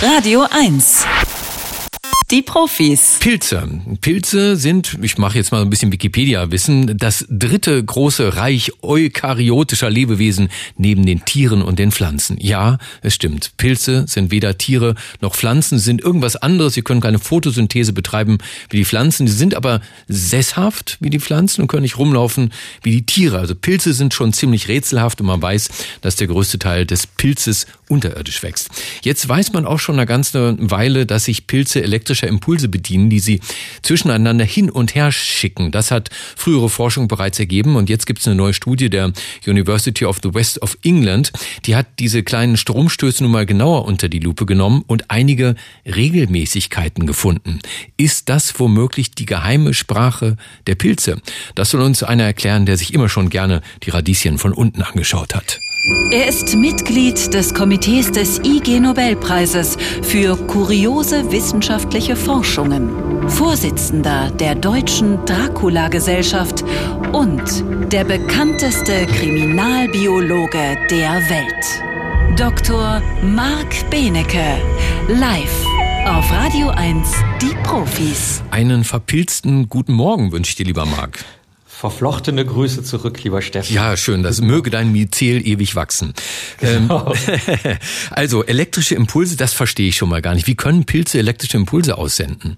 Radio 1. Die Profis. Pilze. Pilze sind, ich mache jetzt mal ein bisschen Wikipedia-Wissen, das dritte große Reich eukaryotischer Lebewesen neben den Tieren und den Pflanzen. Ja, es stimmt. Pilze sind weder Tiere noch Pflanzen, sind irgendwas anderes. Sie können keine Photosynthese betreiben wie die Pflanzen. Sie sind aber sesshaft wie die Pflanzen und können nicht rumlaufen wie die Tiere. Also Pilze sind schon ziemlich rätselhaft und man weiß, dass der größte Teil des Pilzes unterirdisch wächst. Jetzt weiß man auch schon eine ganze Weile, dass sich Pilze elektrisch elektrischer Impulse bedienen, die sie zwischeneinander hin und her schicken. Das hat frühere Forschung bereits ergeben und jetzt gibt es eine neue Studie der University of the West of England. Die hat diese kleinen Stromstöße nun mal genauer unter die Lupe genommen und einige Regelmäßigkeiten gefunden. Ist das womöglich die geheime Sprache der Pilze? Das soll uns einer erklären, der sich immer schon gerne die Radieschen von unten angeschaut hat. Er ist Mitglied des Komitees des IG Nobelpreises für kuriose wissenschaftliche Forschungen, Vorsitzender der Deutschen Dracula-Gesellschaft und der bekannteste Kriminalbiologe der Welt. Dr. Marc Benecke, live auf Radio 1, die Profis. Einen verpilzten guten Morgen wünsche ich dir, lieber Marc verflochtene Grüße zurück, lieber Steffen. Ja, schön. Das möge dein Myzel ewig wachsen. Genau. Ähm, also elektrische Impulse, das verstehe ich schon mal gar nicht. Wie können Pilze elektrische Impulse aussenden?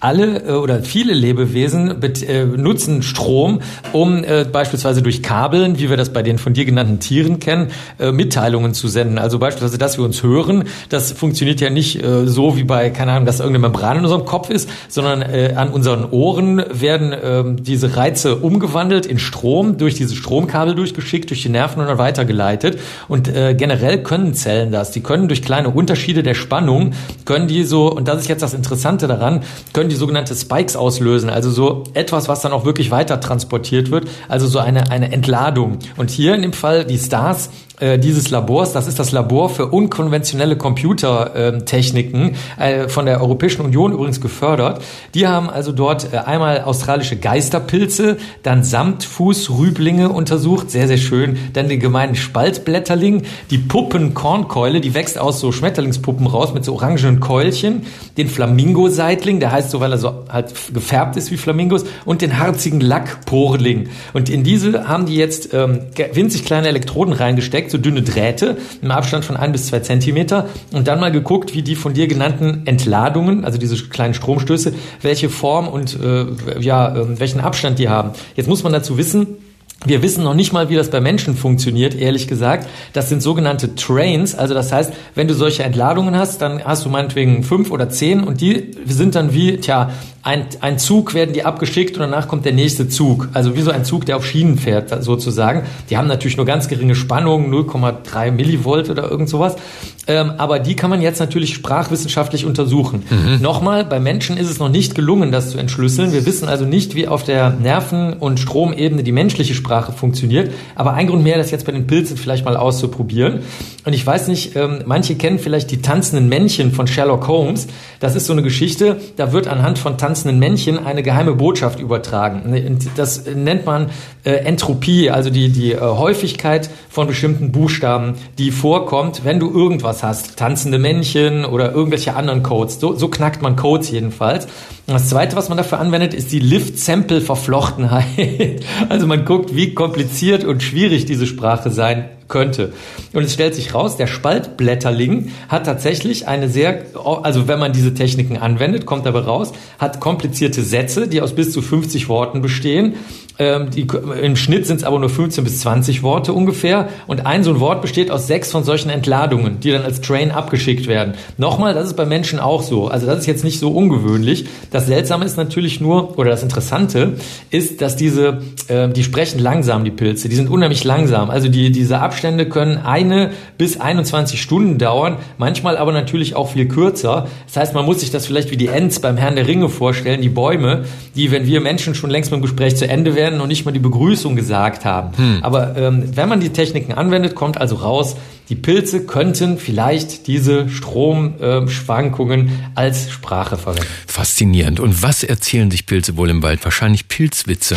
Alle äh, oder viele Lebewesen äh, nutzen Strom, um äh, beispielsweise durch Kabeln, wie wir das bei den von dir genannten Tieren kennen, Mitteilungen zu senden. Also beispielsweise, dass wir uns hören, das funktioniert ja nicht so wie bei, keine Ahnung, dass irgendeine Membran in unserem Kopf ist, sondern an unseren Ohren werden ähm, diese Reize umgewandelt in Strom, durch diese Stromkabel durchgeschickt, durch die Nerven und dann weitergeleitet. Und generell können Zellen das. Die können durch kleine Unterschiede der Spannung, können die so, und das ist jetzt das Interessante daran, können die sogenannte Spikes auslösen, also so etwas, was dann auch wirklich weiter transportiert wird, also so eine, eine Entladung. Und hier in dem Fall die Stars dieses Labors, das ist das Labor für unkonventionelle Computertechniken äh, von der Europäischen Union übrigens gefördert. Die haben also dort äh, einmal australische Geisterpilze, dann Samtfußrüblinge untersucht, sehr, sehr schön, dann den gemeinen Spaltblätterling, die Puppenkornkeule, die wächst aus so Schmetterlingspuppen raus mit so orangenen Keulchen, den Flamingo-Seitling, der heißt so, weil er so halt gefärbt ist wie Flamingos, und den harzigen Lackporling. Und in diese haben die jetzt ähm, winzig kleine Elektroden reingesteckt, direkt so dünne Drähte im Abstand von ein bis zwei Zentimeter und dann mal geguckt, wie die von dir genannten Entladungen, also diese kleinen Stromstöße, welche Form und äh, ja, äh, welchen Abstand die haben. Jetzt muss man dazu wissen, wir wissen noch nicht mal, wie das bei Menschen funktioniert, ehrlich gesagt. Das sind sogenannte Trains. Also das heißt, wenn du solche Entladungen hast, dann hast du meinetwegen fünf oder zehn und die sind dann wie, tja, ein, ein Zug werden die abgeschickt und danach kommt der nächste Zug. Also wie so ein Zug, der auf Schienen fährt, sozusagen. Die haben natürlich nur ganz geringe Spannungen, 0,3 Millivolt oder irgend sowas. Ähm, aber die kann man jetzt natürlich sprachwissenschaftlich untersuchen. Mhm. Nochmal, bei Menschen ist es noch nicht gelungen, das zu entschlüsseln. Wir wissen also nicht, wie auf der Nerven- und Stromebene die menschliche Sprache funktioniert. Aber ein Grund mehr, das jetzt bei den Pilzen vielleicht mal auszuprobieren. Und ich weiß nicht, ähm, manche kennen vielleicht die tanzenden Männchen von Sherlock Holmes. Das ist so eine Geschichte, da wird anhand von tanzenden Männchen eine geheime Botschaft übertragen. Das nennt man äh, Entropie, also die, die äh, Häufigkeit von bestimmten Buchstaben, die vorkommt, wenn du irgendwas hast. Tanzende Männchen oder irgendwelche anderen Codes. So, so knackt man Codes jedenfalls. Und das zweite, was man dafür anwendet, ist die Lift-Sample-Verflochtenheit. Also man guckt, wie kompliziert und schwierig diese Sprache sein könnte. Und es stellt sich raus, der Spaltblätterling hat tatsächlich eine sehr, also wenn man diese Techniken anwendet, kommt dabei raus, hat komplizierte Sätze, die aus bis zu 50 Worten bestehen. Ähm, die, Im Schnitt sind es aber nur 15 bis 20 Worte ungefähr. Und ein so ein Wort besteht aus sechs von solchen Entladungen, die dann als Train abgeschickt werden. Nochmal, das ist bei Menschen auch so. Also das ist jetzt nicht so ungewöhnlich. Das Seltsame ist natürlich nur, oder das Interessante ist, dass diese, äh, die sprechen langsam, die Pilze. Die sind unheimlich langsam. Also die, diese Abschnitte Abstände können eine bis 21 Stunden dauern, manchmal aber natürlich auch viel kürzer. Das heißt, man muss sich das vielleicht wie die Ents beim Herrn der Ringe vorstellen, die Bäume, die, wenn wir Menschen schon längst mit dem Gespräch zu Ende werden und nicht mal die Begrüßung gesagt haben. Hm. Aber ähm, wenn man die Techniken anwendet, kommt also raus, die Pilze könnten vielleicht diese Stromschwankungen äh, als Sprache verwenden. Faszinierend. Und was erzählen sich Pilze wohl im Wald? Wahrscheinlich Pilzwitze.